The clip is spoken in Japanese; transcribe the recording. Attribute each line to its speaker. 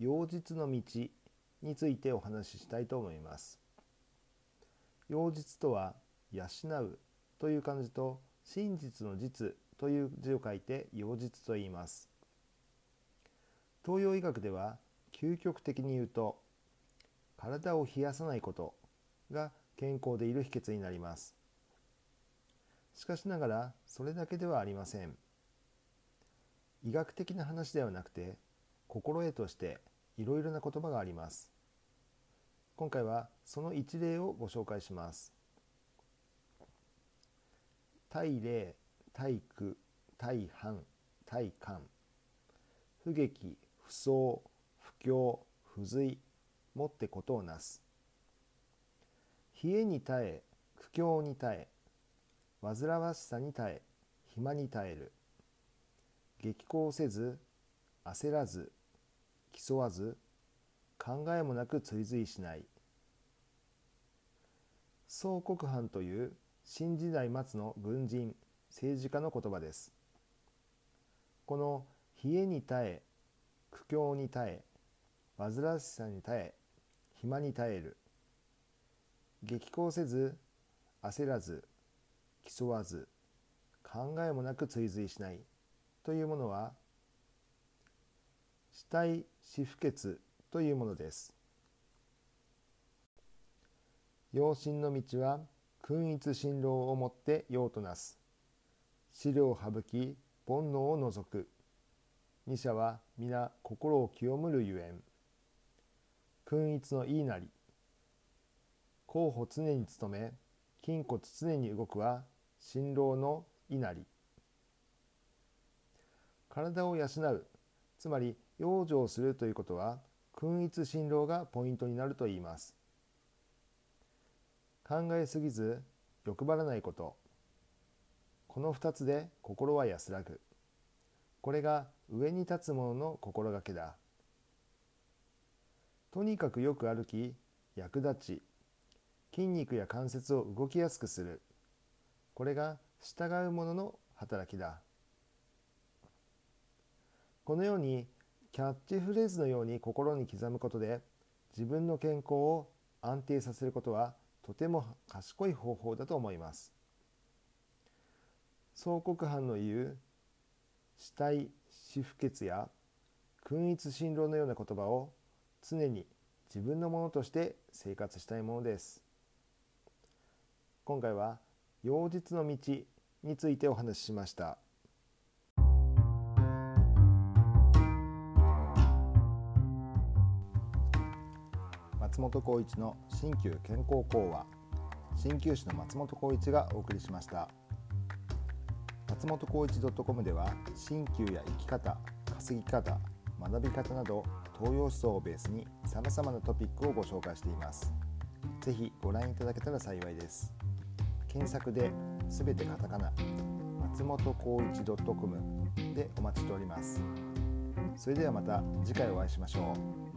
Speaker 1: 陽実の道についてお話ししたいと思います陽実とは養うという漢字と真実の実という字を書いて陽実と言います。東洋医学では究極的に言うと体を冷やさないことが健康でいる秘訣になります。しかしながらそれだけではありません。医学的な話ではなくて心得としていろいろな言葉があります。今回はその一例をご紹介します。大霊体育大半大寒不劇不相不況不随もってことをなす。冷えに耐え苦境に耐え煩わしさに耐え暇に耐える。激高せず焦らず競わず考えもなく追随しない。宋国藩という新時代末の軍人政治家の言葉です。この冷えに耐え苦境に耐え煩わしさに耐え暇に耐える。激高せず焦らず競わず考えもなく追随しないというものは死体死不潔というものです。養親の道は君一辛労をもって用となす。資料省き煩悩を除く。二者は皆心を清むるゆえん。君一のいいなり。候補常に努め筋骨常に動くは辛労のいなり。体を養う。つまり養生するということは君一辛労がポイントになると言います。考えすぎず欲張らないこと。この2つで心は安らぐ。これが上に立つ者の心がけだ。とにかくよく歩き役立ち。筋肉や関節を動きやすくする。これが従う者の働きだ。このようにキャッチフレーズのように心に刻むことで自分の健康を安定させることはとても賢い方法だと思います。総国藩の言う死体死不潔や君一辛労のような言葉を常に自分のものとして生活したいものです。今回は陽実の道についてお話ししました。松本浩一の新旧健康講話。鍼灸師の松本浩一がお送りしました。松本浩一 .com では鍼灸や生き方稼ぎ方学び方など東洋思想をベースにさまざまなトピックをご紹介しています。ぜひご覧いただけたら幸いです。検索で全てカタカナ松本浩一 .com でお待ちしております。それではまた次回お会いしましょう。